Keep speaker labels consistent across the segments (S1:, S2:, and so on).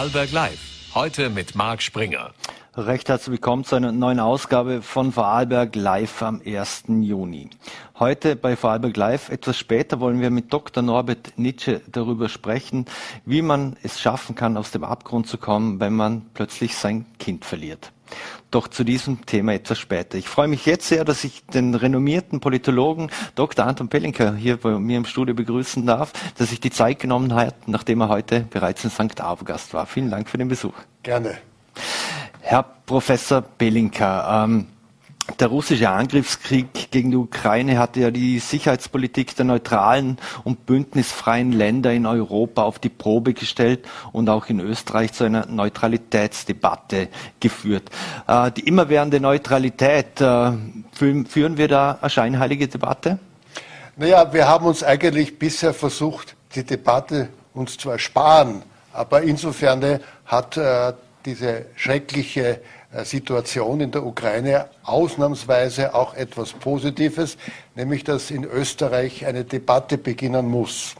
S1: Vorarlberg Live. Heute mit Marc Springer.
S2: Recht herzlich willkommen zu einer neuen Ausgabe von Vorarlberg Live am 1. Juni. Heute bei Vorarlberg Live, etwas später, wollen wir mit Dr. Norbert Nitsche darüber sprechen, wie man es schaffen kann, aus dem Abgrund zu kommen, wenn man plötzlich sein Kind verliert. Doch zu diesem Thema etwas später. Ich freue mich jetzt sehr, dass ich den renommierten Politologen Dr. Anton Pellinker hier bei mir im Studio begrüßen darf, dass sich die Zeit genommen hat, nachdem er heute bereits in St. Gast war. Vielen Dank für den Besuch.
S3: Gerne.
S2: Herr Professor Pelinka, ähm, der russische Angriffskrieg gegen die Ukraine hatte ja die Sicherheitspolitik der neutralen und bündnisfreien Länder in Europa auf die Probe gestellt und auch in Österreich zu einer Neutralitätsdebatte geführt. Äh, die immerwährende Neutralität, äh, führen wir da eine scheinheilige Debatte?
S3: Naja, wir haben uns eigentlich bisher versucht, die Debatte uns zu ersparen. Aber insofern hat äh, diese schreckliche Situation in der Ukraine ausnahmsweise auch etwas Positives, nämlich dass in Österreich eine Debatte beginnen muss.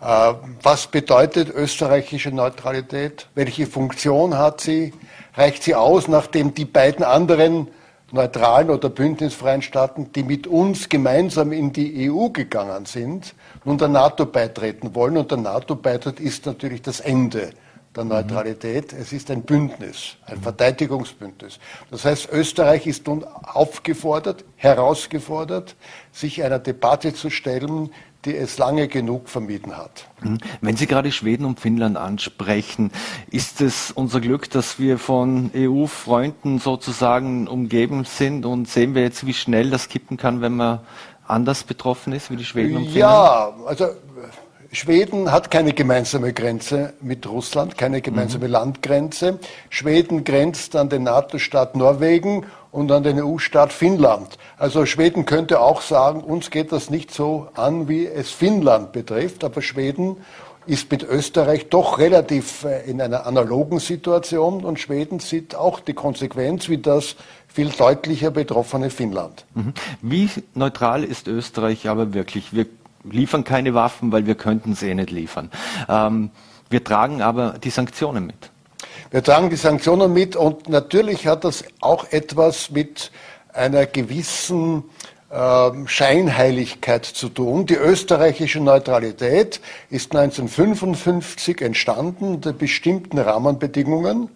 S3: Äh, was bedeutet österreichische Neutralität? Welche Funktion hat sie? Reicht sie aus, nachdem die beiden anderen neutralen oder bündnisfreien Staaten, die mit uns gemeinsam in die EU gegangen sind, nun der NATO beitreten wollen? Und der NATO-Beitritt ist natürlich das Ende der Neutralität. Es ist ein Bündnis, ein Verteidigungsbündnis. Das heißt, Österreich ist nun aufgefordert, herausgefordert, sich einer Debatte zu stellen, die es lange genug vermieden hat.
S2: Mhm. Wenn Sie gerade Schweden und Finnland ansprechen, ist es unser Glück, dass wir von EU-Freunden sozusagen umgeben sind und sehen wir jetzt, wie schnell das kippen kann, wenn man anders betroffen ist wie die Schweden und Finnland?
S3: Ja, also Schweden hat keine gemeinsame Grenze mit Russland, keine gemeinsame mhm. Landgrenze. Schweden grenzt an den NATO-Staat Norwegen und an den EU-Staat Finnland. Also Schweden könnte auch sagen, uns geht das nicht so an, wie es Finnland betrifft, aber Schweden ist mit Österreich doch relativ äh, in einer analogen Situation und Schweden sieht auch die Konsequenz wie das viel deutlicher betroffene Finnland.
S2: Mhm. Wie neutral ist Österreich aber wirklich? Wir liefern keine Waffen, weil wir könnten sie eh nicht liefern. Ähm, wir tragen aber die Sanktionen mit.
S3: Wir tragen die Sanktionen mit und natürlich hat das auch etwas mit einer gewissen äh, Scheinheiligkeit zu tun. Die österreichische Neutralität ist 1955 entstanden unter bestimmten Rahmenbedingungen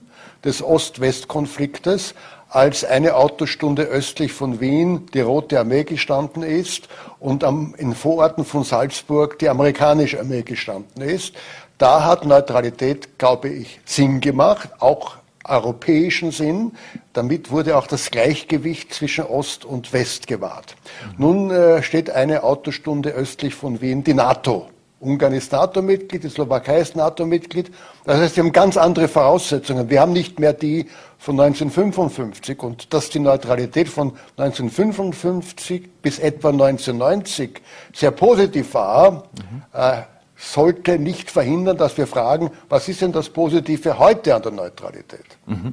S3: des Ost-West-Konfliktes als eine Autostunde östlich von Wien die Rote Armee gestanden ist und am, in Vororten von Salzburg die amerikanische Armee gestanden ist. Da hat Neutralität, glaube ich, Sinn gemacht, auch europäischen Sinn. Damit wurde auch das Gleichgewicht zwischen Ost und West gewahrt. Mhm. Nun äh, steht eine Autostunde östlich von Wien die NATO. Ungarn ist NATO-Mitglied, die Slowakei ist NATO-Mitglied. Das heißt, wir haben ganz andere Voraussetzungen. Wir haben nicht mehr die von 1955 und dass die Neutralität von 1955 bis etwa 1990 sehr positiv war, mhm. äh, sollte nicht verhindern, dass wir fragen, was ist denn das Positive heute an der Neutralität? Mhm.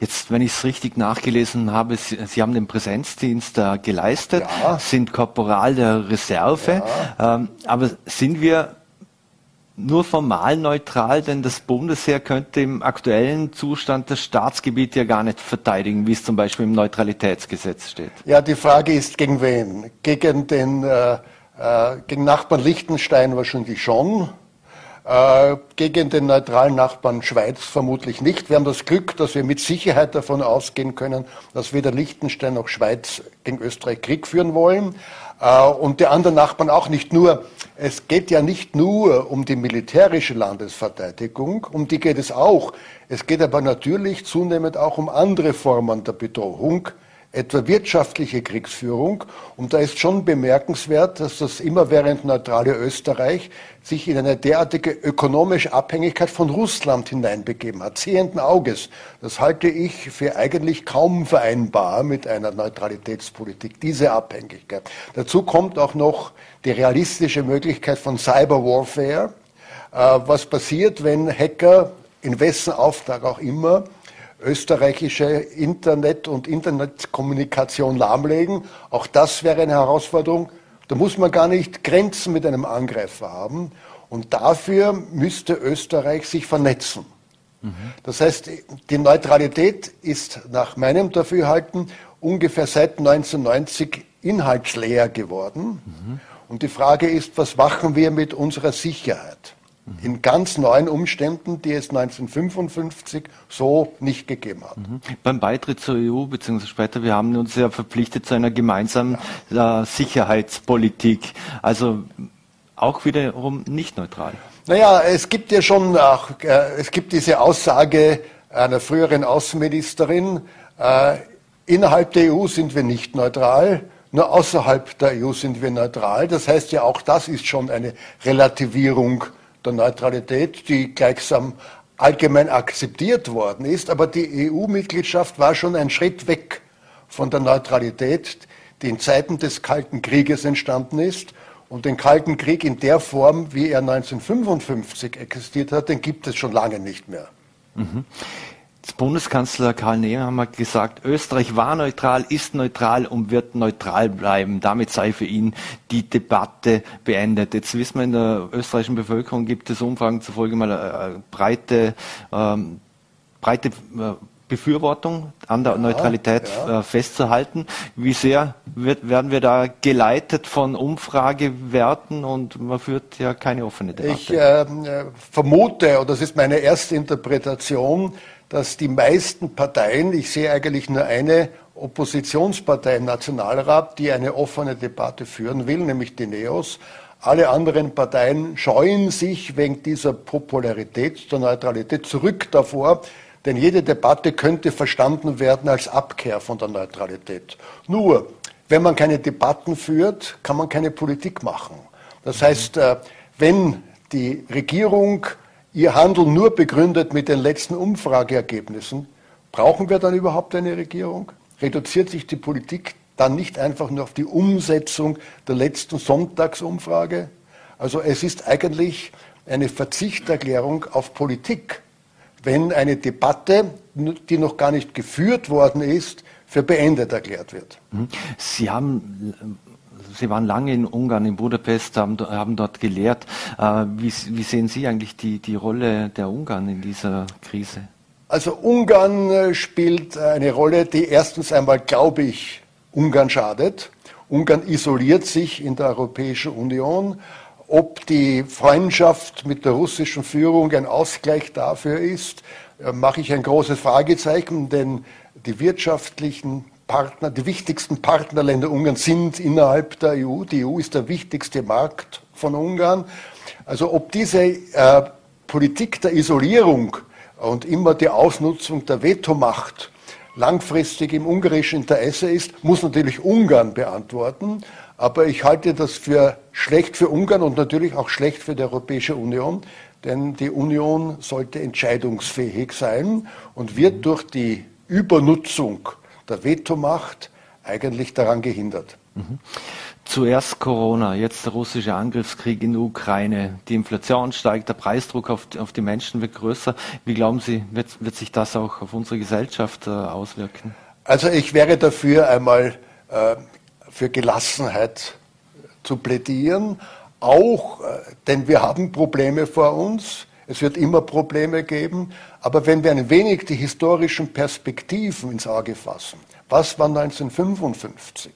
S2: Jetzt, wenn ich es richtig nachgelesen habe, Sie, Sie, haben den Präsenzdienst äh, geleistet, ja. sind Korporal der Reserve, ja. ähm, aber sind wir nur formal neutral, denn das Bundesheer könnte im aktuellen Zustand das Staatsgebiet ja gar nicht verteidigen, wie es zum Beispiel im Neutralitätsgesetz steht.
S3: Ja, die Frage ist, gegen wen? Gegen den äh, äh, gegen Nachbarn Liechtenstein wahrscheinlich schon. Äh, gegen den neutralen Nachbarn Schweiz vermutlich nicht. Wir haben das Glück, dass wir mit Sicherheit davon ausgehen können, dass weder Liechtenstein noch Schweiz gegen Österreich Krieg führen wollen. Äh, und die anderen Nachbarn auch nicht nur. Es geht ja nicht nur um die militärische Landesverteidigung, um die geht es auch. Es geht aber natürlich zunehmend auch um andere Formen der Bedrohung etwa wirtschaftliche Kriegsführung. Und da ist schon bemerkenswert, dass das immerwährend neutrale Österreich sich in eine derartige ökonomische Abhängigkeit von Russland hineinbegeben hat, sehenden Auges. Das halte ich für eigentlich kaum vereinbar mit einer Neutralitätspolitik, diese Abhängigkeit. Dazu kommt auch noch die realistische Möglichkeit von Cyberwarfare. Äh, was passiert, wenn Hacker in wessen Auftrag auch immer österreichische Internet- und Internetkommunikation lahmlegen. Auch das wäre eine Herausforderung. Da muss man gar nicht Grenzen mit einem Angreifer haben. Und dafür müsste Österreich sich vernetzen. Mhm. Das heißt, die Neutralität ist nach meinem Dafürhalten ungefähr seit 1990 inhaltsleer geworden. Mhm. Und die Frage ist, was machen wir mit unserer Sicherheit? In ganz neuen Umständen, die es 1955 so nicht gegeben hat. Mhm.
S2: Beim Beitritt zur EU, beziehungsweise später, wir haben uns ja verpflichtet zu einer gemeinsamen ja. äh, Sicherheitspolitik. Also auch wiederum nicht neutral.
S3: Naja, es gibt ja schon auch, äh, es gibt diese Aussage einer früheren Außenministerin, äh, innerhalb der EU sind wir nicht neutral, nur außerhalb der EU sind wir neutral. Das heißt ja, auch das ist schon eine Relativierung der Neutralität, die gleichsam allgemein akzeptiert worden ist. Aber die EU-Mitgliedschaft war schon ein Schritt weg von der Neutralität, die in Zeiten des Kalten Krieges entstanden ist und den Kalten Krieg in der Form, wie er 1955 existiert hat, den gibt es schon lange nicht mehr. Mhm.
S2: Bundeskanzler Karl Nehammer hat gesagt, Österreich war neutral, ist neutral und wird neutral bleiben. Damit sei für ihn die Debatte beendet. Jetzt wissen wir, in der österreichischen Bevölkerung gibt es Umfragen zufolge mal eine äh, breite, ähm, breite äh, Befürwortung an der ja, Neutralität ja. Äh, festzuhalten. Wie sehr wird, werden wir da geleitet von Umfragewerten und man führt ja keine offene Debatte?
S3: Ich äh, vermute, und das ist meine erste Interpretation, dass die meisten Parteien, ich sehe eigentlich nur eine Oppositionspartei im Nationalrat, die eine offene Debatte führen will, nämlich die NEOS, alle anderen Parteien scheuen sich wegen dieser Popularität der Neutralität zurück davor, denn jede Debatte könnte verstanden werden als Abkehr von der Neutralität. Nur, wenn man keine Debatten führt, kann man keine Politik machen. Das heißt, äh, wenn die Regierung ihr Handeln nur begründet mit den letzten Umfrageergebnissen, brauchen wir dann überhaupt eine Regierung? Reduziert sich die Politik dann nicht einfach nur auf die Umsetzung der letzten Sonntagsumfrage? Also es ist eigentlich eine Verzichterklärung auf Politik wenn eine Debatte, die noch gar nicht geführt worden ist, für beendet erklärt wird.
S2: Mhm. Sie haben Sie waren lange in Ungarn, in Budapest, haben, haben dort gelehrt. Äh, wie, wie, sehen Sie eigentlich die, die Rolle der Ungarn in dieser Krise?
S3: Also Ungarn äh, spielt eine Rolle, die erstens einmal, glaube ich, Ungarn schadet. Ungarn isoliert sich in der Europäischen Union. Ob die Freundschaft mit der russischen Führung ein Ausgleich dafür ist, äh, mache ich ein großes Fragezeichen, denn die wirtschaftlichen Partner, die wichtigsten Partnerländer Ungarns sind innerhalb der EU. Die EU ist der wichtigste Markt von Ungarn. Also ob diese äh, Politik der Isolierung und immer die Ausnutzung der Vetomacht langfristig im ungarischen Interesse ist, muss natürlich Ungarn beantworten. Aber ich halte das für schlecht für Ungarn und natürlich auch schlecht für die Europäische Union, denn die Union sollte entscheidungsfähig sein und wird durch die Übernutzung der Vetomacht eigentlich daran gehindert. Mhm.
S2: Zuerst Corona, jetzt der russische Angriffskrieg in der Ukraine. Die Inflation steigt, der Preisdruck auf, auf die Menschen wird größer. Wie glauben Sie, wird, wird sich das auch auf unsere Gesellschaft äh, auswirken?
S3: Also ich wäre dafür einmal äh, für Gelassenheit zu plädieren, auch, äh, denn wir haben Probleme vor uns. Es wird immer Probleme geben. Aber wenn wir ein wenig die historischen Perspektiven ins Auge fassen, was war 1955?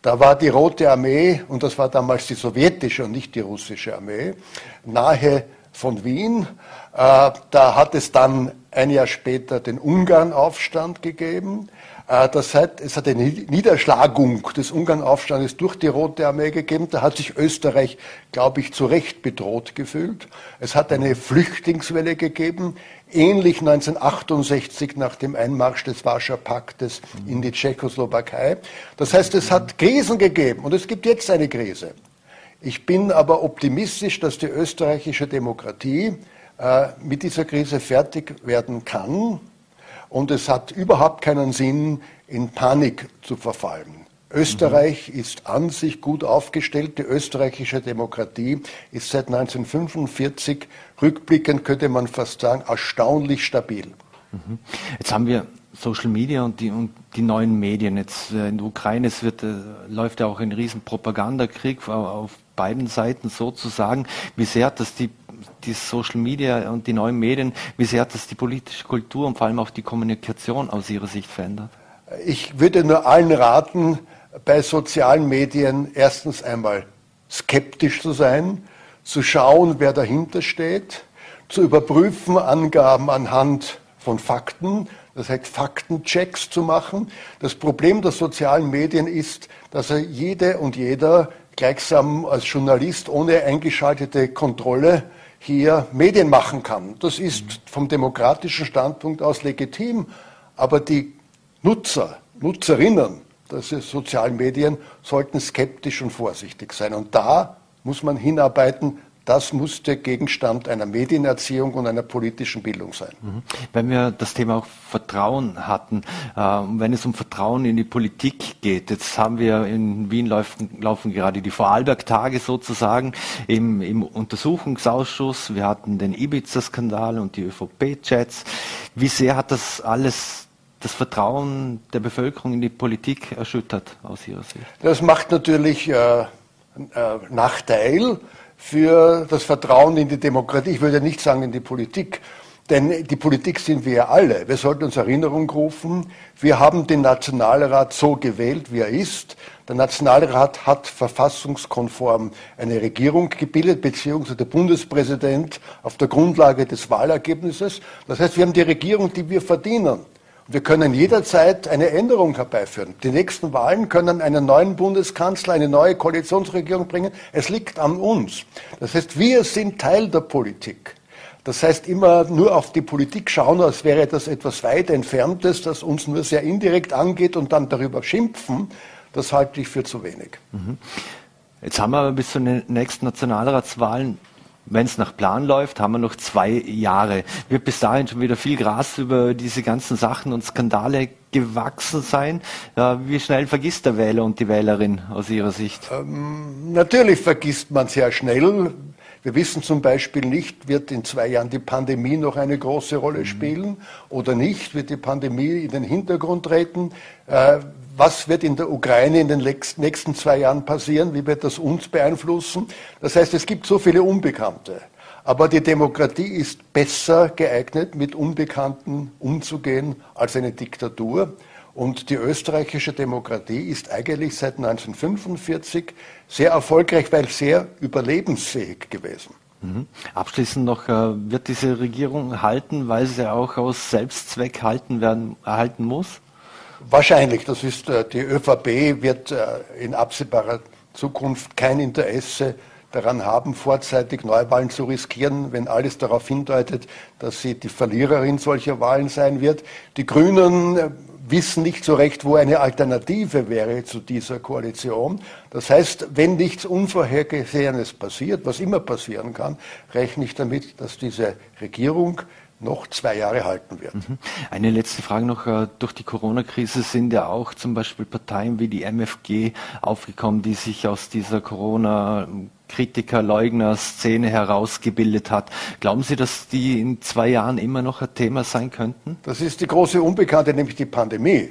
S3: Da war die Rote Armee, und das war damals die sowjetische und nicht die russische Armee, nahe von Wien. Äh, da hat es dann ein Jahr später den Ungarnaufstand gegeben. Äh, das hat, es hat eine Niederschlagung des Ungarnaufstandes durch die Rote Armee gegeben. Da hat sich Österreich, glaube ich, zu Recht bedroht gefühlt. Es hat eine Flüchtlingswelle gegeben, ähnlich 1968 nach dem Einmarsch des Warschauer Paktes in die Tschechoslowakei. Das heißt, es hat Krisen gegeben und es gibt jetzt eine Krise. Ich bin aber optimistisch, dass die österreichische Demokratie äh, mit dieser Krise fertig werden kann. Und es hat überhaupt keinen Sinn, in Panik zu verfallen. Österreich mhm. ist an sich gut aufgestellt. Die österreichische Demokratie ist seit 1945, rückblickend könnte man fast sagen, erstaunlich stabil.
S2: Mhm. Jetzt haben wir Social Media und die, und die neuen Medien. Jetzt äh, in der Ukraine es wird, äh, läuft ja auch ein riesen Propagandakrieg auf beiden Seiten sozusagen. Wie sehr hat das die die Social Media und die neuen Medien, wie sehr hat das die politische Kultur und vor allem auch die Kommunikation aus Ihrer Sicht verändert?
S3: Ich würde nur allen raten, bei sozialen Medien erstens einmal skeptisch zu sein, zu schauen, wer dahinter steht, zu überprüfen Angaben anhand von Fakten, das heißt Faktenchecks zu machen. Das Problem der sozialen Medien ist, dass er jede und jeder gleichsam als Journalist ohne eingeschaltete Kontrolle hier Medien machen kann. Das ist vom demokratischen Standpunkt aus legitim, aber die Nutzer, Nutzerinnen der sozialen Medien sollten skeptisch und vorsichtig sein. Und da muss man hinarbeiten, das muss der Gegenstand einer Medienerziehung und einer politischen Bildung sein. Mhm.
S2: Wenn wir das Thema auch Vertrauen hatten, äh, wenn es um Vertrauen in die Politik geht, jetzt haben wir in Wien laufen, laufen gerade die Vorarlberg-Tage sozusagen im, im, Untersuchungsausschuss. Wir hatten den Ibiza-Skandal und die ÖVP-Chats. Wie sehr hat das alles das Vertrauen der Bevölkerung in die Politik erschüttert aus Ihrer Sicht?
S3: Das macht natürlich äh, äh, Nachteil für das Vertrauen in die Demokratie. Ich würde nicht sagen in die Politik, denn die Politik sind wir ja alle. Wir sollten uns Erinnerung rufen, wir haben den Nationalrat so gewählt, wie er ist. Der Nationalrat hat verfassungskonform eine Regierung gebildet, beziehungsweise der Bundespräsident auf der Grundlage des Wahlergebnisses. Das heißt, wir haben die Regierung, die wir verdienen. Wir können jederzeit eine Änderung herbeiführen. Die nächsten Wahlen können einen neuen Bundeskanzler, eine neue Koalitionsregierung bringen. Es liegt an uns. Das heißt, wir sind Teil der Politik. Das heißt, immer nur auf die Politik schauen, als wäre das etwas weit Entferntes, das uns nur sehr indirekt angeht und dann darüber schimpfen, das halte ich für zu wenig. Mhm.
S2: Jetzt haben wir bis zu den nächsten Nationalratswahlen wenn es nach Plan läuft, haben wir noch zwei Jahre. Wird bis dahin schon wieder viel Gras über diese ganzen Sachen und Skandale gewachsen sein? Wie schnell vergisst der Wähler und die Wählerin aus Ihrer Sicht?
S3: Ähm, natürlich vergisst man sehr schnell. Wir wissen zum Beispiel nicht, wird in zwei Jahren die Pandemie noch eine große Rolle mhm. spielen oder nicht? Wird die Pandemie in den Hintergrund treten? Äh, was wird in der Ukraine in den nächsten zwei Jahren passieren, wie wird das uns beeinflussen. Das heißt, es gibt so viele Unbekannte. Aber die Demokratie ist besser geeignet, mit Unbekannten umzugehen als eine Diktatur. Und die österreichische Demokratie ist eigentlich seit 1945 sehr erfolgreich, weil sehr überlebensfähig gewesen.
S2: Mhm. Abschließend noch, äh, wird diese Regierung halten, weil sie auch aus Selbstzweck halten werden, erhalten muss?
S3: Wahrscheinlich, das ist äh, die ÖVP wird äh, in absehbarer Zukunft kein Interesse daran haben, vorzeitig Neuwahlen zu riskieren, wenn alles darauf hindeutet, dass sie die Verliererin solcher Wahlen sein wird. Die Grünen wissen nicht so recht, wo eine Alternative wäre zu dieser Koalition. Das heißt, wenn nichts Unvorhergesehenes passiert, was immer passieren kann, rechne ich damit, dass diese Regierung noch zwei Jahre halten wird. Mhm.
S2: Eine letzte Frage noch. Äh, durch die Corona-Krise sind ja auch zum Beispiel Parteien wie die MFG aufgekommen, die sich aus dieser Corona Kritiker, Leugner, Szene herausgebildet hat. Glauben Sie, dass die in zwei Jahren immer noch ein Thema sein könnten?
S3: Das ist die große Unbekannte, nämlich die Pandemie.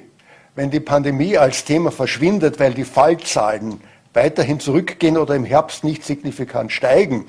S3: Wenn die Pandemie als Thema verschwindet, weil die Fallzahlen weiterhin zurückgehen oder im Herbst nicht signifikant steigen,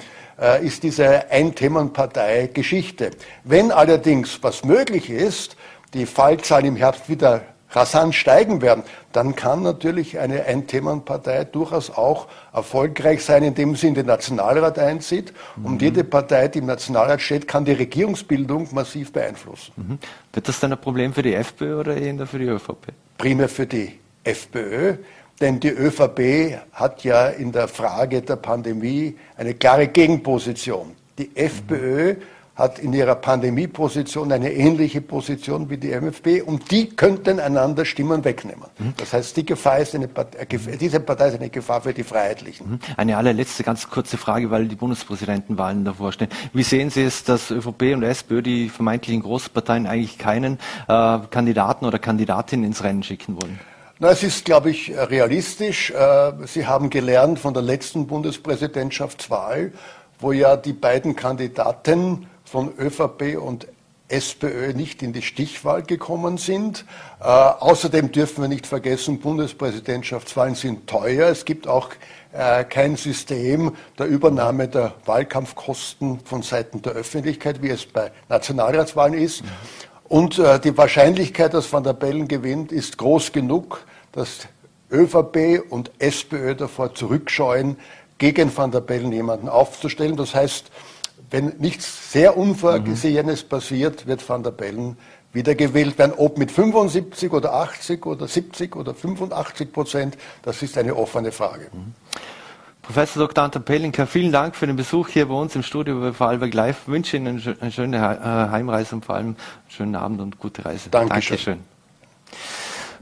S3: ist diese Ein-Themen-Partei Geschichte. Wenn allerdings, was möglich ist, die Fallzahlen im Herbst wieder rasant steigen werden, dann kann natürlich eine Ein-Themen-Partei durchaus auch erfolgreich sein, indem sie in den Nationalrat einzieht. Mhm. Und jede Partei, die im Nationalrat steht, kann die Regierungsbildung massiv beeinflussen. Mhm.
S2: Wird das dann ein Problem für die FPÖ oder eher für die ÖVP?
S3: Primär für die FPÖ. Denn die ÖVP hat ja in der Frage der Pandemie eine klare Gegenposition. Die FPÖ hat in ihrer Pandemieposition eine ähnliche Position wie die MFP und die könnten einander Stimmen wegnehmen. Mhm. Das heißt, die Gefahr ist eine, äh, diese Partei ist eine Gefahr für die Freiheitlichen. Mhm.
S2: Eine allerletzte ganz kurze Frage, weil die Bundespräsidentenwahlen davor stehen. Wie sehen Sie es, dass ÖVP und SPÖ, die vermeintlichen Großparteien, eigentlich keinen äh, Kandidaten oder Kandidatin ins Rennen schicken wollen?
S3: Na, es ist, glaube ich, realistisch. Äh, Sie haben gelernt von der letzten Bundespräsidentschaftswahl, wo ja die beiden Kandidaten von ÖVP und SPÖ nicht in die Stichwahl gekommen sind. Äh, außerdem dürfen wir nicht vergessen, Bundespräsidentschaftswahlen sind teuer. Es gibt auch äh, kein System der Übernahme der Wahlkampfkosten von Seiten der Öffentlichkeit, wie es bei Nationalratswahlen ist. Und äh, die Wahrscheinlichkeit, dass Van der Bellen gewinnt, ist groß genug, dass ÖVP und SPÖ davor zurückscheuen, gegen Van der Bellen jemanden aufzustellen. Das heißt, wenn nichts sehr Unvorgesehenes mhm. passiert, wird Van der Bellen wiedergewählt werden. Ob mit 75 oder 80 oder 70 oder 85 Prozent, das ist eine offene Frage. Mhm.
S2: Professor Dr. Anton Pelinka, vielen Dank für den Besuch hier bei uns im Studio bei Vorarlberg Live. Ich wünsche Ihnen eine schöne äh, Heimreise und vor allem einen schönen Abend und gute Reise.
S3: Dankeschön.
S2: Dankeschön.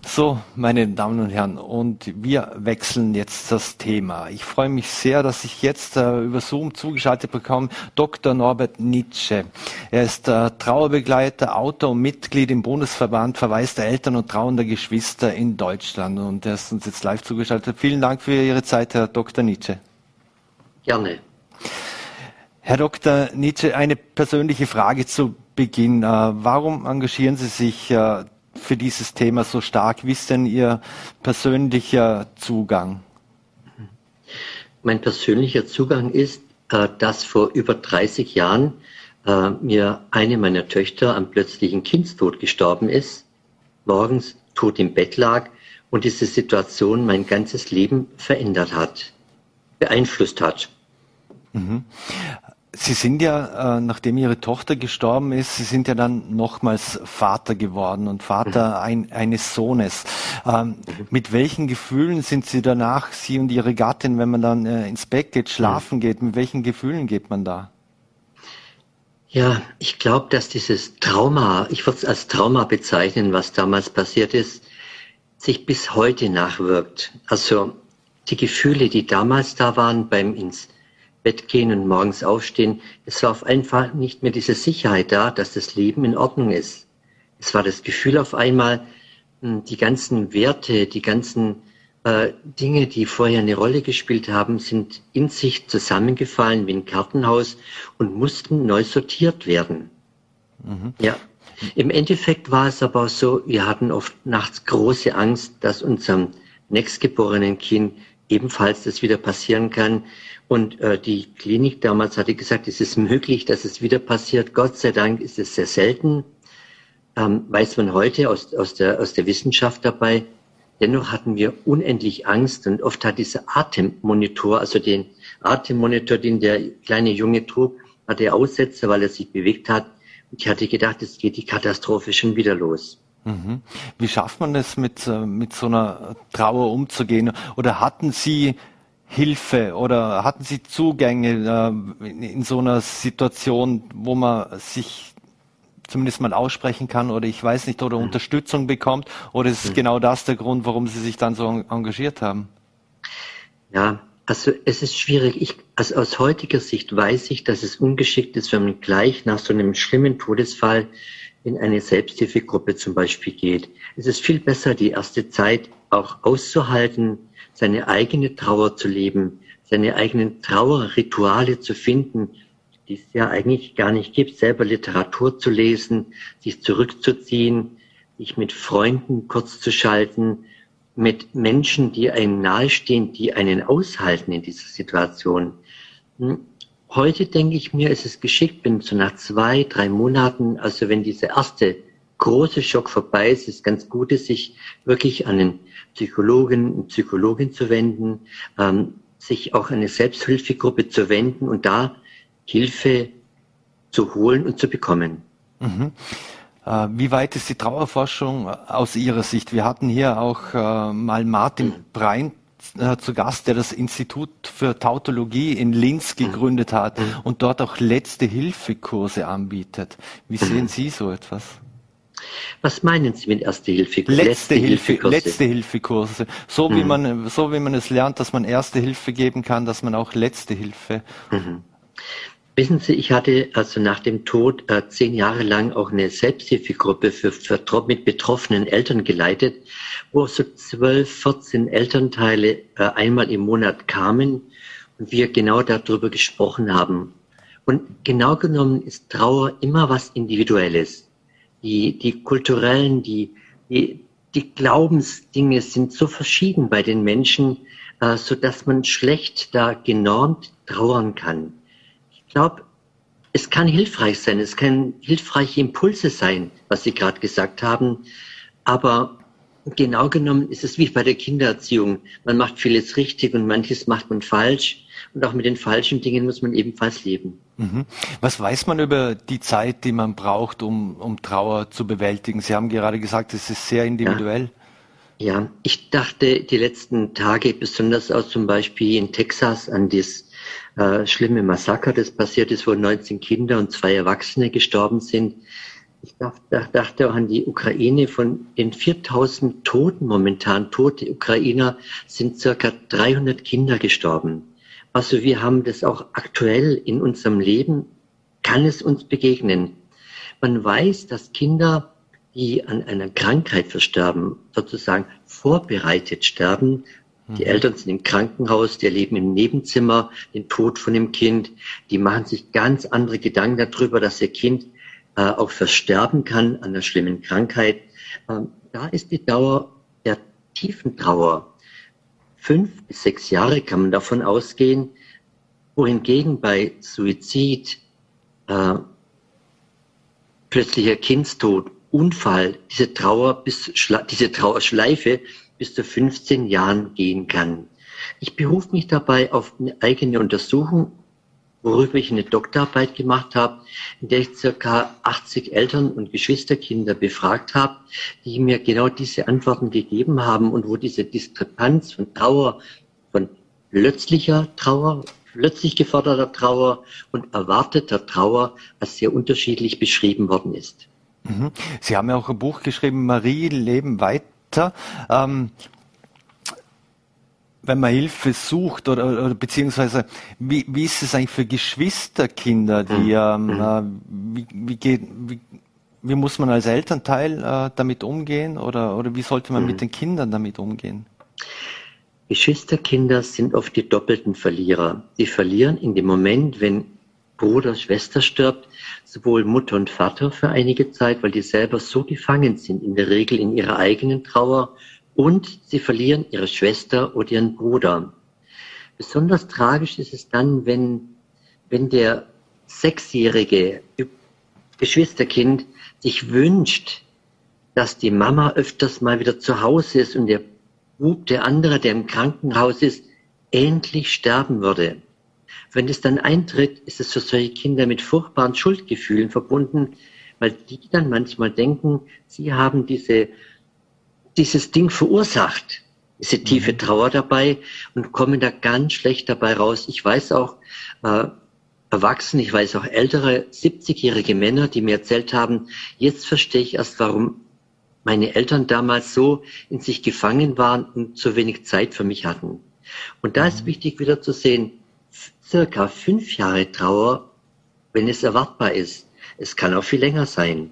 S2: So, meine Damen und Herren, und wir wechseln jetzt das Thema. Ich freue mich sehr, dass ich jetzt äh, über Zoom zugeschaltet bekomme Dr. Norbert Nitsche. Er ist äh, Trauerbegleiter, Autor und Mitglied im Bundesverband verwaister Eltern und trauender Geschwister in Deutschland. Und er ist uns jetzt live zugeschaltet. Vielen Dank für Ihre Zeit, Herr Dr. Nitsche.
S4: Gerne.
S2: Herr Dr. Nitsche, eine persönliche Frage zu Beginn. Äh, warum engagieren Sie sich äh, für dieses Thema so stark? Wie ist denn Ihr persönlicher Zugang?
S4: Mein persönlicher Zugang ist, äh, dass vor über 30 Jahren äh, mir eine meiner Töchter am plötzlichen Kindstod gestorben ist, morgens tot im Bett lag und diese Situation mein ganzes Leben verändert hat, beeinflusst hat.
S2: Mhm. Sie sind ja, äh, nachdem Ihre Tochter gestorben ist, Sie sind ja dann nochmals Vater geworden und Vater mhm. ein, eines Sohnes. Ähm, mhm. Mit welchen Gefühlen sind Sie danach, Sie und Ihre Gattin, wenn man dann äh, ins Bett geht, schlafen mhm. geht, mit welchen Gefühlen geht man da?
S4: Ja, ich glaube, dass dieses Trauma, ich würde es als Trauma bezeichnen, was damals passiert ist, sich bis heute nachwirkt. Also die Gefühle, die damals da waren beim ins Bett gehen und morgens aufstehen, es war auf einfach nicht mehr diese Sicherheit da, dass das Leben in Ordnung ist. Es war das Gefühl auf einmal, hm, die ganzen Werte, die ganzen äh, Dinge, die vorher eine Rolle gespielt haben, sind in sich zusammengefallen wie ein Kartenhaus und mussten neu sortiert werden. Mhm. Ja. Im Endeffekt war es aber so, wir hatten oft nachts große Angst, dass unserem nächstgeborenen Kind ebenfalls das wieder passieren kann. Und äh, die Klinik damals hatte gesagt, es ist möglich, dass es wieder passiert. Gott sei Dank ist es sehr selten. Ähm, weiß man heute aus, aus, der, aus der Wissenschaft dabei. Dennoch hatten wir unendlich Angst und oft hat dieser Atemmonitor, also den Atemmonitor, den der kleine Junge trug, hatte Aussätze, weil er sich bewegt hat. Und ich hatte gedacht, es geht die Katastrophe schon wieder los.
S2: Mhm. Wie schafft man es, mit, äh, mit so einer Trauer umzugehen? Oder hatten Sie Hilfe oder hatten Sie Zugänge äh, in so einer Situation, wo man sich zumindest mal aussprechen kann oder ich weiß nicht, oder mhm. Unterstützung bekommt? Oder ist mhm. genau das der Grund, warum Sie sich dann so engagiert haben?
S4: Ja, also es ist schwierig. Ich, also aus heutiger Sicht weiß ich, dass es ungeschickt ist, wenn man gleich nach so einem schlimmen Todesfall in eine Selbsthilfegruppe zum Beispiel geht. Es ist viel besser, die erste Zeit auch auszuhalten, seine eigene Trauer zu leben, seine eigenen Trauerrituale zu finden, die es ja eigentlich gar nicht gibt, selber Literatur zu lesen, sich zurückzuziehen, sich mit Freunden kurz zu schalten, mit Menschen, die einem nahestehen, die einen aushalten in dieser Situation. Heute denke ich mir, ist es geschickt, bin so nach zwei, drei Monaten, also wenn dieser erste große Schock vorbei ist, ist ganz gut, sich wirklich an den Psychologen, Psychologin zu wenden, ähm, sich auch an eine Selbsthilfegruppe zu wenden und da Hilfe zu holen und zu bekommen.
S2: Mhm. Äh, wie weit ist die Trauerforschung aus Ihrer Sicht? Wir hatten hier auch äh, mal Martin mhm. Brein äh, zu Gast, der das Institut für Tautologie in Linz mhm. gegründet hat mhm. und dort auch letzte Hilfekurse anbietet. Wie sehen mhm. Sie so etwas?
S4: Was meinen Sie mit Erste Hilfe?
S2: Letzte, letzte Hilfe, Hilfekurse. letzte Hilfekurse. So wie mhm. man, so wie man es lernt, dass man Erste Hilfe geben kann, dass man auch Letzte Hilfe.
S4: Wissen Sie, ich hatte also nach dem Tod äh, zehn Jahre lang auch eine Selbsthilfegruppe für, für mit betroffenen Eltern geleitet, wo so zwölf, vierzehn Elternteile äh, einmal im Monat kamen und wir genau darüber gesprochen haben Und genau genommen ist Trauer immer was Individuelles. Die, die kulturellen, die, die, die Glaubensdinge sind so verschieden bei den Menschen, äh, so dass man schlecht da genormt trauern kann. Ich glaube, es kann hilfreich sein, es kann hilfreiche Impulse sein, was Sie gerade gesagt haben, aber genau genommen ist es wie bei der Kindererziehung. Man macht vieles richtig und manches macht man falsch. Und auch mit den falschen Dingen muss man ebenfalls leben.
S2: Mhm. Was weiß man über die Zeit, die man braucht, um, um Trauer zu bewältigen? Sie haben gerade gesagt, es ist sehr individuell.
S4: Ja. ja, ich dachte die letzten Tage besonders auch zum Beispiel in Texas an das äh, schlimme Massaker, das passiert ist, wo 19 Kinder und zwei Erwachsene gestorben sind. Ich dachte auch an die Ukraine. Von den 4000 Toten, momentan tote Ukrainer, sind circa 300 Kinder gestorben. Also wir haben das auch aktuell in unserem Leben, kann es uns begegnen. Man weiß, dass Kinder, die an einer Krankheit versterben, sozusagen vorbereitet sterben. Die. Eltern sind im Krankenhaus, die erleben im Nebenzimmer den Tod von dem Kind. Die machen sich ganz andere Gedanken darüber, dass ihr Kind äh, auch versterben kann an einer schlimmen Krankheit. Ähm, da ist die Dauer der tiefen Trauer. Fünf bis sechs Jahre kann man davon ausgehen, wohingegen bei Suizid, äh, plötzlicher Kindstod, Unfall, diese Trauer bis, diese Trauerschleife bis zu 15 Jahren gehen kann. Ich berufe mich dabei auf eine eigene Untersuchung worüber ich eine Doktorarbeit gemacht habe, in der ich circa 80 Eltern und Geschwisterkinder befragt habe, die mir genau diese Antworten gegeben haben und wo diese Diskrepanz von Trauer, von plötzlicher Trauer, plötzlich geforderter Trauer und erwarteter Trauer als sehr unterschiedlich beschrieben worden ist.
S2: Mhm. Sie haben ja auch ein Buch geschrieben, Marie, Leben weiter. Ähm, wenn man Hilfe sucht oder, oder beziehungsweise wie, wie ist es eigentlich für Geschwisterkinder, die mhm. ähm, äh, wie, wie geht wie, wie muss man als Elternteil äh, damit umgehen oder, oder wie sollte man mhm. mit den Kindern damit umgehen?
S4: Geschwisterkinder sind oft die doppelten Verlierer. Die verlieren in dem Moment, wenn Bruder, Schwester stirbt, sowohl Mutter und Vater für einige Zeit, weil die selber so gefangen sind, in der Regel in ihrer eigenen Trauer und sie verlieren ihre Schwester oder ihren Bruder. Besonders tragisch ist es dann, wenn, wenn der sechsjährige Geschwisterkind sich wünscht, dass die Mama öfters mal wieder zu Hause ist und der Bub, der andere, der im Krankenhaus ist, endlich sterben würde. Wenn es dann eintritt, ist es für solche Kinder mit furchtbaren Schuldgefühlen verbunden, weil die dann manchmal denken, sie haben diese dieses Ding verursacht, diese tiefe mhm. Trauer dabei und kommen da ganz schlecht dabei raus. Ich weiß auch, äh, Erwachsene, ich weiß auch ältere, 70-jährige Männer, die mir erzählt haben, jetzt verstehe ich erst, warum meine Eltern damals so in sich gefangen waren und so wenig Zeit für mich hatten. Und da ist mhm. wichtig wieder zu sehen, circa fünf Jahre Trauer, wenn es erwartbar ist. Es kann auch viel länger sein.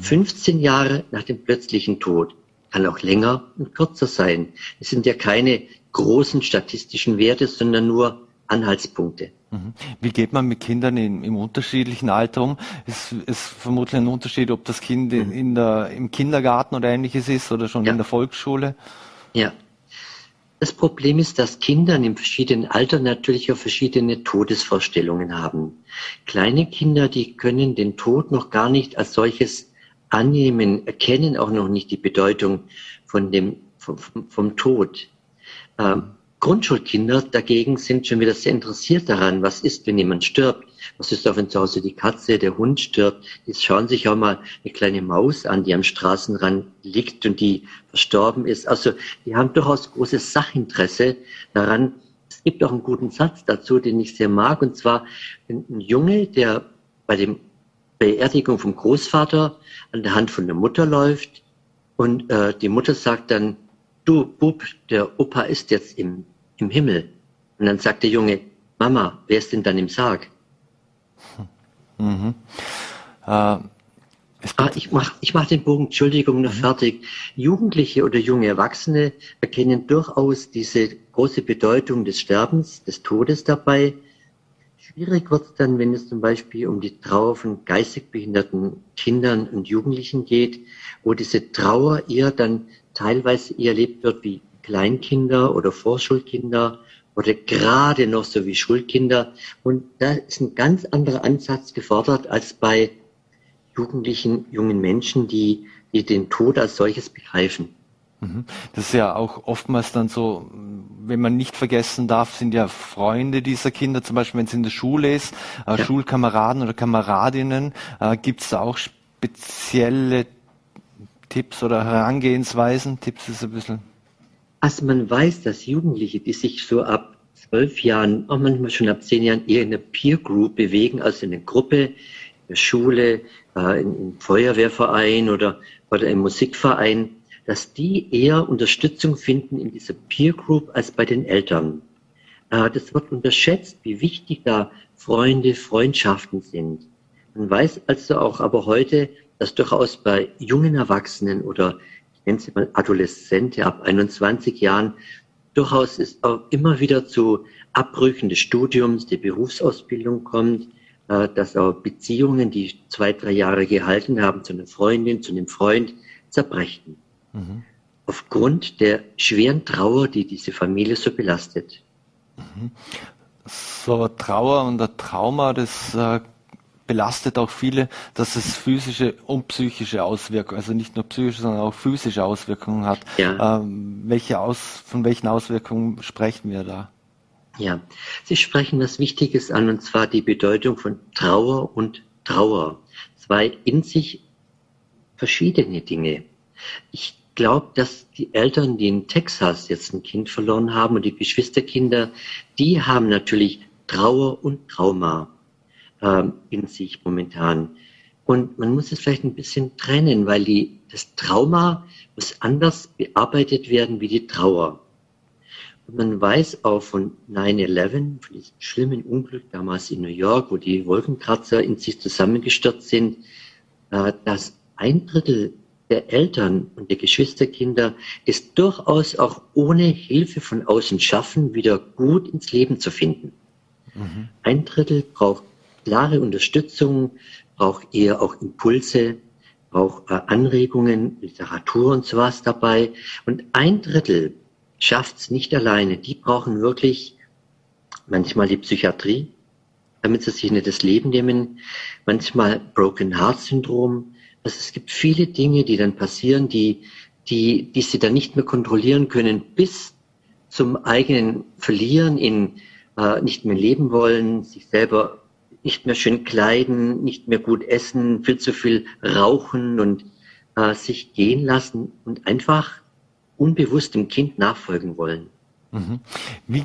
S4: 15 mhm. Jahre nach dem plötzlichen Tod kann auch länger und kürzer sein. Es sind ja keine großen statistischen Werte, sondern nur Anhaltspunkte.
S2: Mhm. Wie geht man mit Kindern in, im unterschiedlichen Alter um? Es ist vermutlich ein Unterschied, ob das Kind in, mhm. in der, im Kindergarten oder ähnliches ist oder schon ja. in der Volksschule.
S4: Ja. Das Problem ist, dass Kinder in verschiedenen Altern natürlich auch verschiedene Todesvorstellungen haben. Kleine Kinder, die können den Tod noch gar nicht als solches annehmen, erkennen auch noch nicht die Bedeutung von dem, vom, vom Tod. Ähm, Grundschulkinder dagegen sind schon wieder sehr interessiert daran, was ist, wenn jemand stirbt. Was ist, wenn zu Hause die Katze, der Hund stirbt? Die schauen sich auch mal eine kleine Maus an, die am Straßenrand liegt und die verstorben ist. Also die haben durchaus großes Sachinteresse daran. Es gibt auch einen guten Satz dazu, den ich sehr mag, und zwar ein Junge, der bei dem Beerdigung vom Großvater an der Hand von der Mutter läuft und äh, die Mutter sagt dann, du Bub, der Opa ist jetzt im, im Himmel. Und dann sagt der Junge, Mama, wer ist denn dann im Sarg? Mhm. Äh, ah, ich mache ich mach den Bogen, Entschuldigung, noch mhm. fertig. Jugendliche oder junge Erwachsene erkennen durchaus diese große Bedeutung des Sterbens, des Todes dabei. Schwierig wird es dann, wenn es zum Beispiel um die Trauer von geistig behinderten Kindern und Jugendlichen geht, wo diese Trauer eher dann teilweise erlebt wird wie Kleinkinder oder Vorschulkinder oder gerade noch so wie Schulkinder. Und da ist ein ganz anderer Ansatz gefordert als bei jugendlichen, jungen Menschen, die, die den Tod als solches begreifen.
S2: Mhm. Das ist ja auch oftmals dann so, wenn man nicht vergessen darf, sind ja Freunde dieser Kinder, zum Beispiel wenn es in der Schule ist, äh, ja. Schulkameraden oder Kameradinnen, äh, gibt es da auch spezielle Tipps oder Herangehensweisen? Tipps ist ein bisschen.
S4: Also man weiß, dass Jugendliche, die sich so ab zwölf Jahren, auch manchmal schon ab zehn Jahren eher in einer Peer Group bewegen, also in einer Gruppe, in der Schule, äh, im Feuerwehrverein oder, oder im Musikverein, dass die eher Unterstützung finden in dieser Peer Group als bei den Eltern. Äh, das wird unterschätzt, wie wichtig da Freunde, Freundschaften sind. Man weiß also auch aber heute, dass durchaus bei jungen Erwachsenen oder ich nenne sie mal Adoleszente ab 21 Jahren durchaus es auch immer wieder zu Abbrüchen des Studiums, der Berufsausbildung kommt, äh, dass auch Beziehungen, die zwei, drei Jahre gehalten haben, zu einer Freundin, zu einem Freund, zerbrechen. Mhm. Aufgrund der schweren Trauer, die diese Familie so belastet.
S2: Mhm. So Trauer und ein Trauma, das äh, belastet auch viele, dass es physische und psychische Auswirkungen, also nicht nur psychische, sondern auch physische Auswirkungen hat. Ja. Ähm, welche aus, von welchen Auswirkungen sprechen wir da?
S4: Ja, Sie sprechen was Wichtiges an, und zwar die Bedeutung von Trauer und Trauer. Zwei in sich verschiedene Dinge. Ich glaube, dass die Eltern, die in Texas jetzt ein Kind verloren haben und die Geschwisterkinder, die haben natürlich Trauer und Trauma äh, in sich momentan. Und man muss es vielleicht ein bisschen trennen, weil die, das Trauma muss anders bearbeitet werden wie die Trauer. Und man weiß auch von 9-11, von diesem schlimmen Unglück damals in New York, wo die Wolkenkratzer in sich zusammengestürzt sind, äh, dass ein Drittel der Eltern und der Geschwisterkinder es durchaus auch ohne Hilfe von außen schaffen, wieder gut ins Leben zu finden. Mhm. Ein Drittel braucht klare Unterstützung, braucht eher auch Impulse, braucht äh, Anregungen, Literatur und sowas dabei. Und ein Drittel schafft es nicht alleine. Die brauchen wirklich manchmal die Psychiatrie, damit sie sich nicht das Leben nehmen, manchmal Broken Heart Syndrom, also es gibt viele Dinge, die dann passieren, die, die, die sie dann nicht mehr kontrollieren können, bis zum eigenen Verlieren in äh, nicht mehr leben wollen, sich selber nicht mehr schön kleiden, nicht mehr gut essen, viel zu viel rauchen und äh, sich gehen lassen und einfach unbewusst dem Kind nachfolgen wollen.
S2: Mhm. Wie,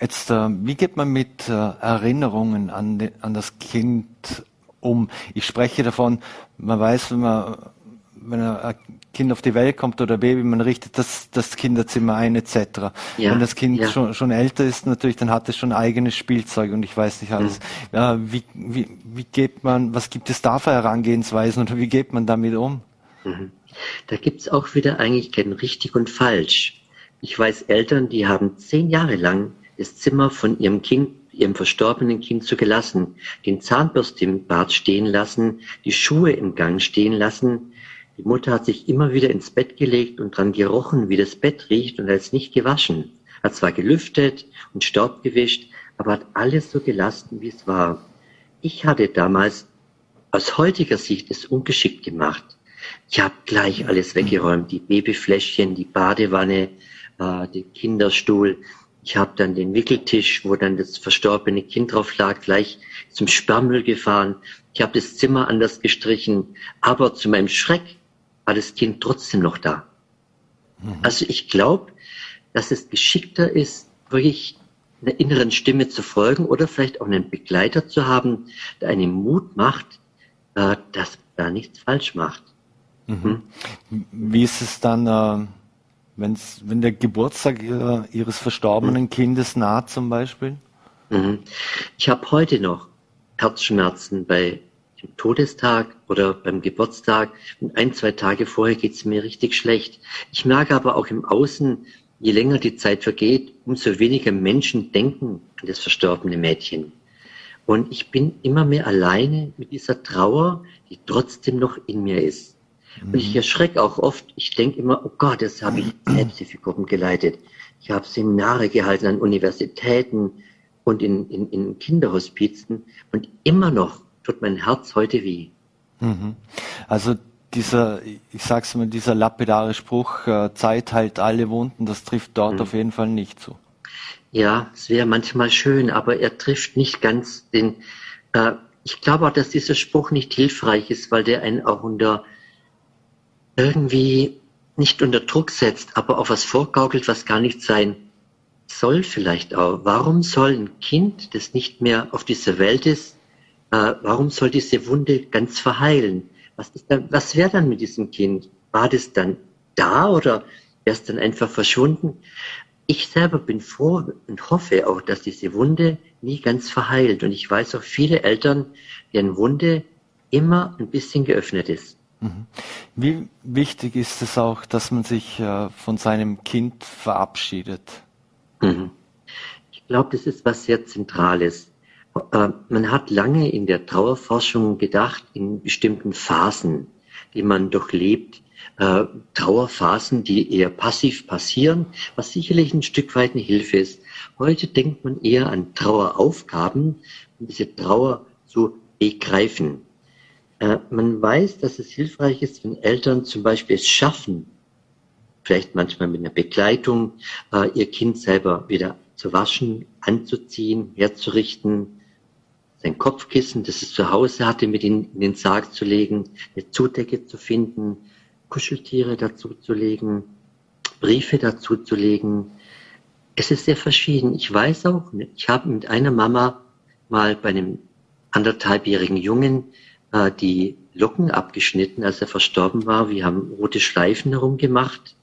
S2: jetzt, äh, wie geht man mit äh, Erinnerungen an, de, an das Kind um. Ich spreche davon, man weiß, wenn man wenn ein Kind auf die Welt kommt oder ein Baby, man richtet das, das Kinderzimmer ein etc. Ja, wenn das Kind ja. schon, schon älter ist, natürlich, dann hat es schon eigenes Spielzeug und ich weiß nicht alles. Mhm. Ja, wie, wie, wie geht man, was gibt es da für Herangehensweisen und wie geht man damit um?
S4: Mhm. Da gibt's auch wieder eigentlich kein richtig und falsch. Ich weiß Eltern, die haben zehn Jahre lang das Zimmer von ihrem Kind ihrem verstorbenen Kind zu gelassen, den Zahnbürste im Bad stehen lassen, die Schuhe im Gang stehen lassen. Die Mutter hat sich immer wieder ins Bett gelegt und dran gerochen, wie das Bett riecht und als nicht gewaschen. Hat zwar gelüftet und Staub gewischt, aber hat alles so gelassen, wie es war. Ich hatte damals aus heutiger Sicht es ungeschickt gemacht. Ich habe gleich alles weggeräumt, die Babyfläschchen, die Badewanne, äh, den Kinderstuhl. Ich habe dann den Wickeltisch, wo dann das verstorbene Kind drauf lag, gleich zum Sperrmüll gefahren. Ich habe das Zimmer anders gestrichen, aber zu meinem Schreck war das Kind trotzdem noch da. Mhm. Also ich glaube, dass es geschickter ist, wirklich einer inneren Stimme zu folgen oder vielleicht auch einen Begleiter zu haben, der einen Mut macht, äh, dass man da nichts falsch macht.
S2: Mhm. Hm? Wie ist es dann? Äh Wenn's, wenn der Geburtstag ihrer, Ihres verstorbenen Kindes naht zum Beispiel?
S4: Mhm. Ich habe heute noch Herzschmerzen bei dem Todestag oder beim Geburtstag und ein, zwei Tage vorher geht es mir richtig schlecht. Ich merke aber auch im Außen, je länger die Zeit vergeht, umso weniger Menschen denken an das verstorbene Mädchen. Und ich bin immer mehr alleine mit dieser Trauer, die trotzdem noch in mir ist. Und ich mhm. erschrecke auch oft. Ich denke immer, oh Gott, das habe ich Selbsthilfegruppen geleitet. Ich habe Seminare gehalten an Universitäten und in, in, in Kinderhospizen. Und immer noch tut mein Herz heute weh.
S2: Mhm. Also dieser, ich sag's mal, dieser lapidare Spruch, äh, Zeit heilt alle Wunden, das trifft dort mhm. auf jeden Fall nicht zu.
S4: Ja, es wäre manchmal schön, aber er trifft nicht ganz den. Äh, ich glaube auch, dass dieser Spruch nicht hilfreich ist, weil der einen auch unter irgendwie nicht unter Druck setzt, aber auch was vorgaukelt, was gar nicht sein soll vielleicht auch. Warum soll ein Kind, das nicht mehr auf dieser Welt ist, äh, warum soll diese Wunde ganz verheilen? Was, ist dann, was wäre dann mit diesem Kind? War das dann da oder wäre es dann einfach verschwunden? Ich selber bin froh und hoffe auch, dass diese Wunde nie ganz verheilt. Und ich weiß auch viele Eltern, deren Wunde immer ein bisschen geöffnet ist.
S2: Mhm. Wie wichtig ist es auch, dass man sich äh, von seinem Kind verabschiedet?
S4: Mhm. Ich glaube, das ist was sehr Zentrales. Äh, man hat lange in der Trauerforschung gedacht, in bestimmten Phasen, die man durchlebt, äh, Trauerphasen, die eher passiv passieren, was sicherlich ein Stück weit eine Hilfe ist. Heute denkt man eher an Traueraufgaben, um diese Trauer zu begreifen. Äh, man weiß, dass es hilfreich ist, wenn Eltern zum Beispiel es schaffen, vielleicht manchmal mit einer Begleitung, ihr Kind selber wieder zu waschen, anzuziehen, herzurichten, sein Kopfkissen, das es zu Hause hatte, mit in, in den Sarg zu legen, eine Zudecke zu finden, Kuscheltiere dazuzulegen, Briefe dazuzulegen. Es ist sehr verschieden. Ich weiß auch, ich habe mit einer Mama mal bei einem anderthalbjährigen Jungen äh, die Locken abgeschnitten, als er verstorben war. Wir haben rote Schleifen herumgemacht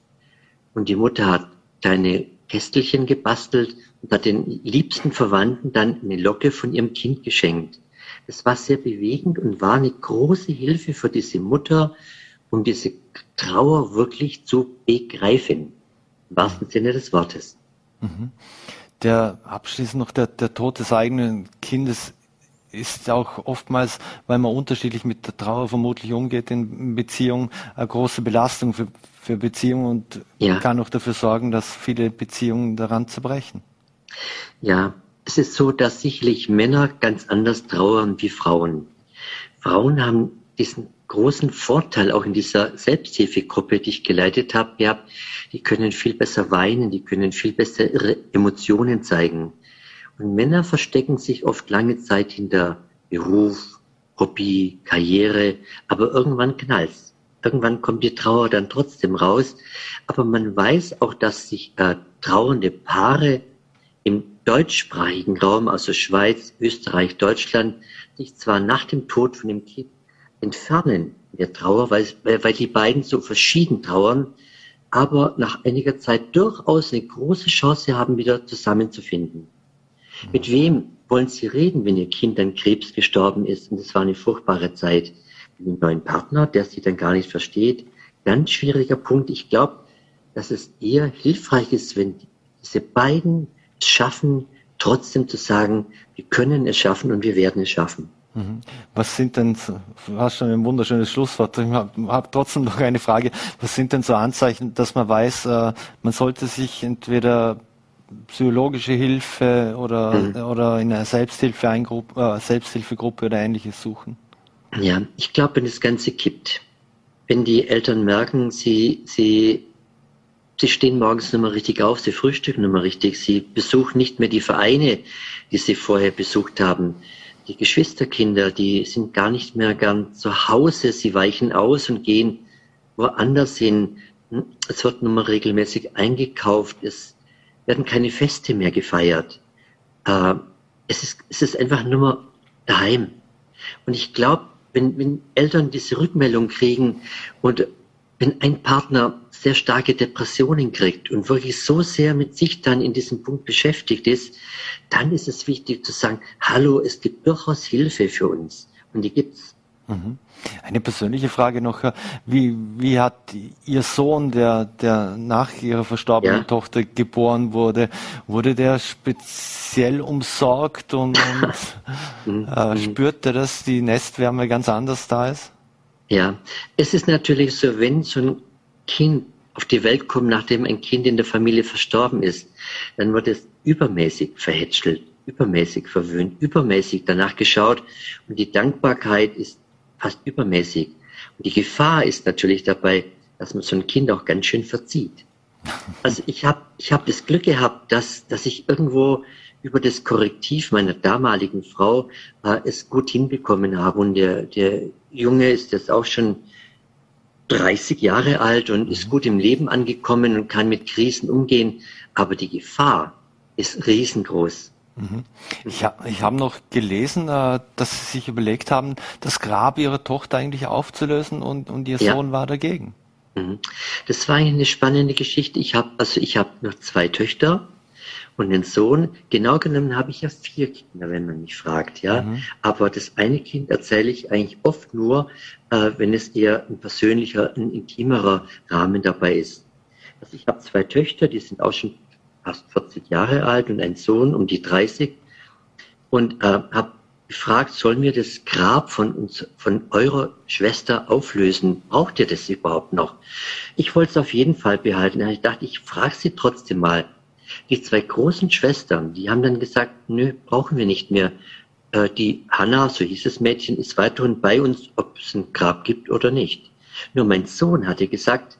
S4: und die Mutter hat kleine Kästelchen gebastelt und hat den liebsten Verwandten dann eine Locke von ihrem Kind geschenkt. Das war sehr bewegend und war eine große Hilfe für diese Mutter, um diese Trauer wirklich zu begreifen. Im wahrsten Sinne des Wortes.
S2: Mhm. Der abschließend noch der, der Tod des eigenen Kindes ist auch oftmals, weil man unterschiedlich mit der Trauer vermutlich umgeht in Beziehungen, eine große Belastung für, für Beziehungen und ja. kann auch dafür sorgen, dass viele Beziehungen daran zerbrechen.
S4: Ja, es ist so, dass sicherlich Männer ganz anders trauern wie Frauen. Frauen haben diesen großen Vorteil auch in dieser Selbsthilfegruppe, die ich geleitet habe, gehabt. Die können viel besser weinen, die können viel besser ihre Emotionen zeigen. Und Männer verstecken sich oft lange Zeit hinter Beruf, Hobby, Karriere, aber irgendwann knallt's. Irgendwann kommt die Trauer dann trotzdem raus. Aber man weiß auch, dass sich äh, trauernde Paare im deutschsprachigen Raum, also Schweiz, Österreich, Deutschland, sich zwar nach dem Tod von dem Kind entfernen der Trauer, weil, weil die beiden so verschieden trauern, aber nach einiger Zeit durchaus eine große Chance haben, wieder zusammenzufinden. Mit wem wollen Sie reden, wenn Ihr Kind an Krebs gestorben ist und es war eine furchtbare Zeit? Mit einem neuen Partner, der Sie dann gar nicht versteht? Ganz schwieriger Punkt. Ich glaube, dass es eher hilfreich ist, wenn diese beiden schaffen, trotzdem zu sagen, wir können es schaffen und wir werden es schaffen.
S2: Mhm. Was sind denn, du hast schon ein wunderschönes Schlusswort, ich habe hab trotzdem noch eine Frage, was sind denn so Anzeichen, dass man weiß, äh, man sollte sich entweder psychologische Hilfe oder, mhm. oder in einer Selbsthilfe äh, Selbsthilfegruppe oder ähnliches suchen?
S4: Ja, ich glaube, wenn das Ganze kippt, wenn die Eltern merken, sie, sie, sie stehen morgens nicht mehr richtig auf, sie frühstücken nicht mehr richtig, sie besuchen nicht mehr die Vereine, die sie vorher besucht haben, die Geschwisterkinder, die sind gar nicht mehr gern zu Hause, sie weichen aus und gehen woanders hin. Es wird nur mal regelmäßig eingekauft, es werden keine Feste mehr gefeiert. Äh, es, ist, es ist einfach nur mal daheim. Und ich glaube, wenn, wenn Eltern diese Rückmeldung kriegen und wenn ein Partner sehr starke Depressionen kriegt und wirklich so sehr mit sich dann in diesem Punkt beschäftigt ist, dann ist es wichtig zu sagen, hallo, es gibt durchaus Hilfe für uns. Und die gibt's.
S2: Mhm. Eine persönliche Frage noch. Wie, wie hat Ihr Sohn, der, der nach Ihrer verstorbenen ja. Tochter geboren wurde, wurde der speziell umsorgt und, und Mhm. Äh, spürt er, dass die Nestwärme ganz anders da ist?
S4: Ja, es ist natürlich so, wenn so ein Kind auf die Welt kommt, nachdem ein Kind in der Familie verstorben ist, dann wird es übermäßig verhätschelt, übermäßig verwöhnt, übermäßig danach geschaut und die Dankbarkeit ist fast übermäßig. Und die Gefahr ist natürlich dabei, dass man so ein Kind auch ganz schön verzieht. Also ich habe ich hab das Glück gehabt, dass, dass ich irgendwo über das Korrektiv meiner damaligen Frau äh, es gut hinbekommen habe. Und der, der Junge ist jetzt auch schon 30 Jahre alt und ist mhm. gut im Leben angekommen und kann mit Krisen umgehen. Aber die Gefahr ist riesengroß.
S2: Mhm. Ich, ha, ich habe noch gelesen, äh, dass Sie sich überlegt haben, das Grab Ihrer Tochter eigentlich aufzulösen und, und Ihr ja. Sohn war dagegen.
S4: Mhm. Das war eine spannende Geschichte. Ich habe also ich habe noch zwei Töchter und den Sohn. Genau genommen habe ich ja vier Kinder, wenn man mich fragt, ja. Mhm. Aber das eine Kind erzähle ich eigentlich oft nur, äh, wenn es eher ein persönlicher, ein intimerer Rahmen dabei ist. Also ich habe zwei Töchter, die sind auch schon fast 40 Jahre alt und ein Sohn um die 30 und äh, habe gefragt, sollen wir das Grab von uns, von eurer Schwester auflösen? Braucht ihr das überhaupt noch? Ich wollte es auf jeden Fall behalten. Ich dachte, ich frage sie trotzdem mal. Die zwei großen Schwestern, die haben dann gesagt, nö, brauchen wir nicht mehr. Äh, die Hanna, so hieß das Mädchen, ist weiterhin bei uns, ob es ein Grab gibt oder nicht. Nur mein Sohn hatte gesagt,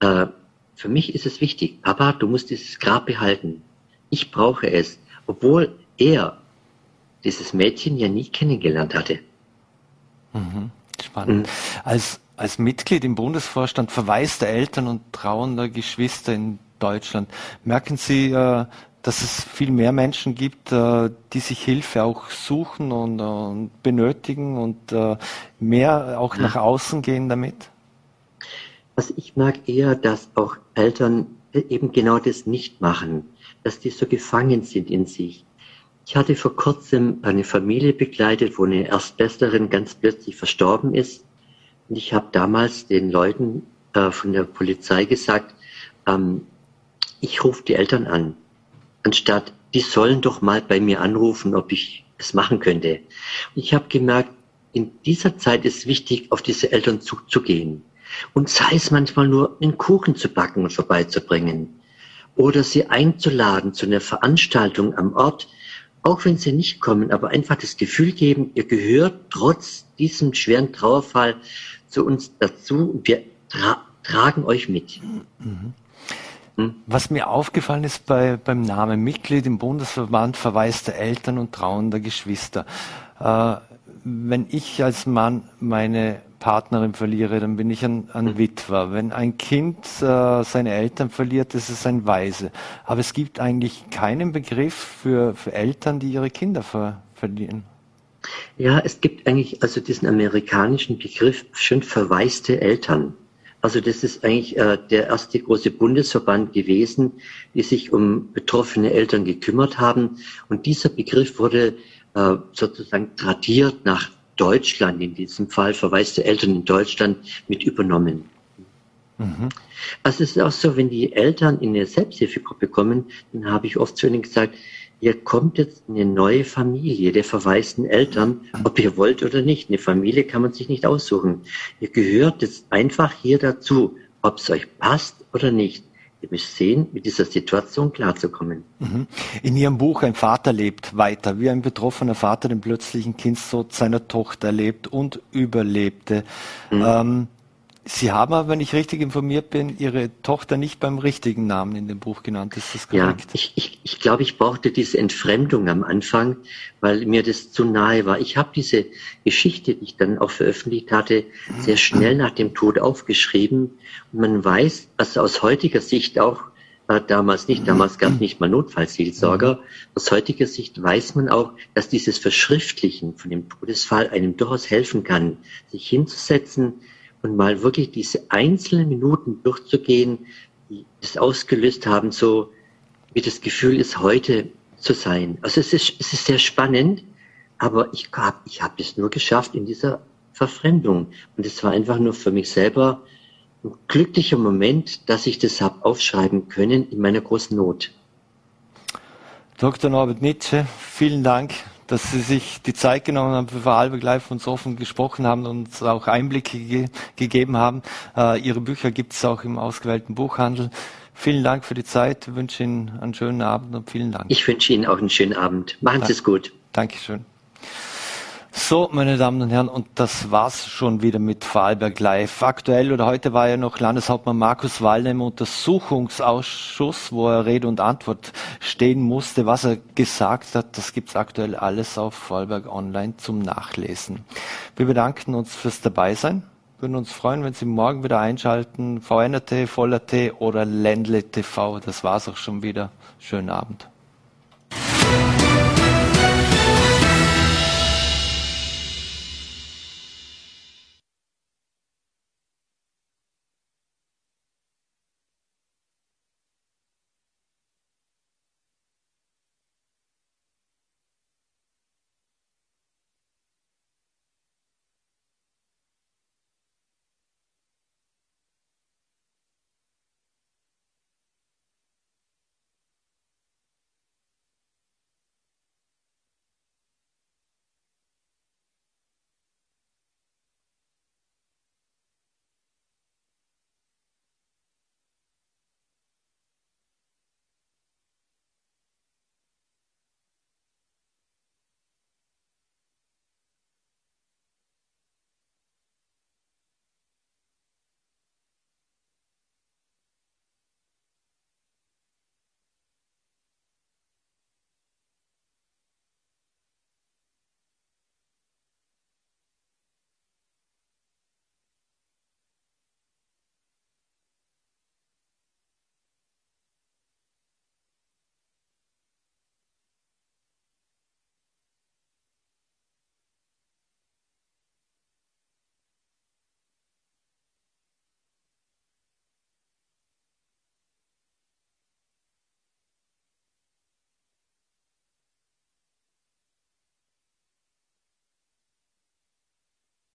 S4: äh, für mich ist es wichtig, Papa, du musst dieses Grab behalten. Ich brauche es, obwohl er dieses Mädchen ja nie kennengelernt hatte.
S2: Mhm. Spannend. Mhm. Als, als Mitglied im Bundesvorstand verwaiste Eltern und trauender Geschwister in Deutschland, merken Sie, äh, dass es viel mehr Menschen gibt, äh, die sich Hilfe auch suchen und, und benötigen und äh, mehr auch nach außen gehen damit?
S4: Also ich mag eher, dass auch Eltern eben genau das nicht machen, dass die so gefangen sind in sich. Ich hatte vor kurzem eine Familie begleitet, wo eine Erstbesterin ganz plötzlich verstorben ist. Und ich habe damals den Leuten äh, von der Polizei gesagt, ähm, ich rufe die Eltern an anstatt, die sollen doch mal bei mir anrufen, ob ich es machen könnte. Und ich habe gemerkt, in dieser Zeit ist wichtig, auf diese Eltern zuzugehen. Und sei es manchmal nur, einen Kuchen zu backen und vorbeizubringen. Oder sie einzuladen zu einer Veranstaltung am Ort, auch wenn sie nicht kommen, aber einfach das Gefühl geben, ihr gehört trotz diesem schweren Trauerfall zu uns dazu und wir tra tragen euch mit. Mhm.
S2: Hm? Was mir aufgefallen ist bei, beim Namen Mitglied im Bundesverband verwaiste Eltern und trauender Geschwister. Äh, wenn ich als Mann meine Partnerin verliere, dann bin ich ein, ein hm. Witwer. Wenn ein Kind äh, seine Eltern verliert, ist es ein Waise. Aber es gibt eigentlich keinen Begriff für, für Eltern, die ihre Kinder ver, verlieren.
S4: Ja, es gibt eigentlich also diesen amerikanischen Begriff schön verwaiste Eltern. Also das ist eigentlich äh, der erste große Bundesverband gewesen, die sich um betroffene Eltern gekümmert haben. Und dieser Begriff wurde äh, sozusagen tradiert nach Deutschland, in diesem Fall verwaiste Eltern in Deutschland mit übernommen. Mhm. Also es ist auch so, wenn die Eltern in eine Selbsthilfegruppe kommen, dann habe ich oft zu ihnen gesagt, ihr kommt jetzt in eine neue Familie der verwaisten Eltern, ob ihr wollt oder nicht. Eine Familie kann man sich nicht aussuchen. Ihr gehört jetzt einfach hier dazu, ob es euch passt oder nicht. Ihr müsst sehen, mit dieser Situation klarzukommen.
S2: Mhm. In Ihrem Buch Ein Vater lebt weiter, wie ein betroffener Vater den plötzlichen Kindstod seiner Tochter erlebt und überlebte. Mhm. Ähm, Sie haben aber, wenn ich richtig informiert bin, Ihre Tochter nicht beim richtigen Namen in dem Buch genannt. Ist das korrekt?
S4: Ja, ich, ich, ich glaube, ich brauchte diese Entfremdung am Anfang, weil mir das zu nahe war. Ich habe diese Geschichte, die ich dann auch veröffentlicht hatte, sehr schnell nach dem Tod aufgeschrieben. Und man weiß, also aus heutiger Sicht auch, äh, damals nicht, damals gab es nicht mal Notfallseelsorger. Aus heutiger Sicht weiß man auch, dass dieses Verschriftlichen von dem Todesfall einem durchaus helfen kann, sich hinzusetzen, und mal wirklich diese einzelnen Minuten durchzugehen, die es ausgelöst haben, so wie das Gefühl ist, heute zu sein. Also es ist, es ist sehr spannend, aber ich habe ich hab es nur geschafft in dieser Verfremdung. Und es war einfach nur für mich selber ein glücklicher Moment, dass ich das habe aufschreiben können in meiner großen Not.
S2: Dr. Norbert Nietzsche, vielen Dank dass Sie sich die Zeit genommen haben für Live und so offen gesprochen haben und uns auch Einblicke ge gegeben haben. Äh, Ihre Bücher gibt es auch im ausgewählten Buchhandel. Vielen Dank für die Zeit. Ich wünsche Ihnen einen schönen Abend und vielen Dank.
S4: Ich wünsche Ihnen auch einen schönen Abend. Machen Sie es gut.
S2: Dankeschön. So, meine Damen und Herren, und das war's schon wieder mit Vorarlberg Live. Aktuell oder heute war ja noch Landeshauptmann Markus Wallner im Untersuchungsausschuss, wo er Rede und Antwort stehen musste. Was er gesagt hat, das gibt's aktuell alles auf Vorarlberg Online zum Nachlesen. Wir bedanken uns fürs Dabeisein. Würden uns freuen, wenn Sie morgen wieder einschalten. VNRT, Voller T oder Ländle TV. Das war's auch schon wieder. Schönen Abend.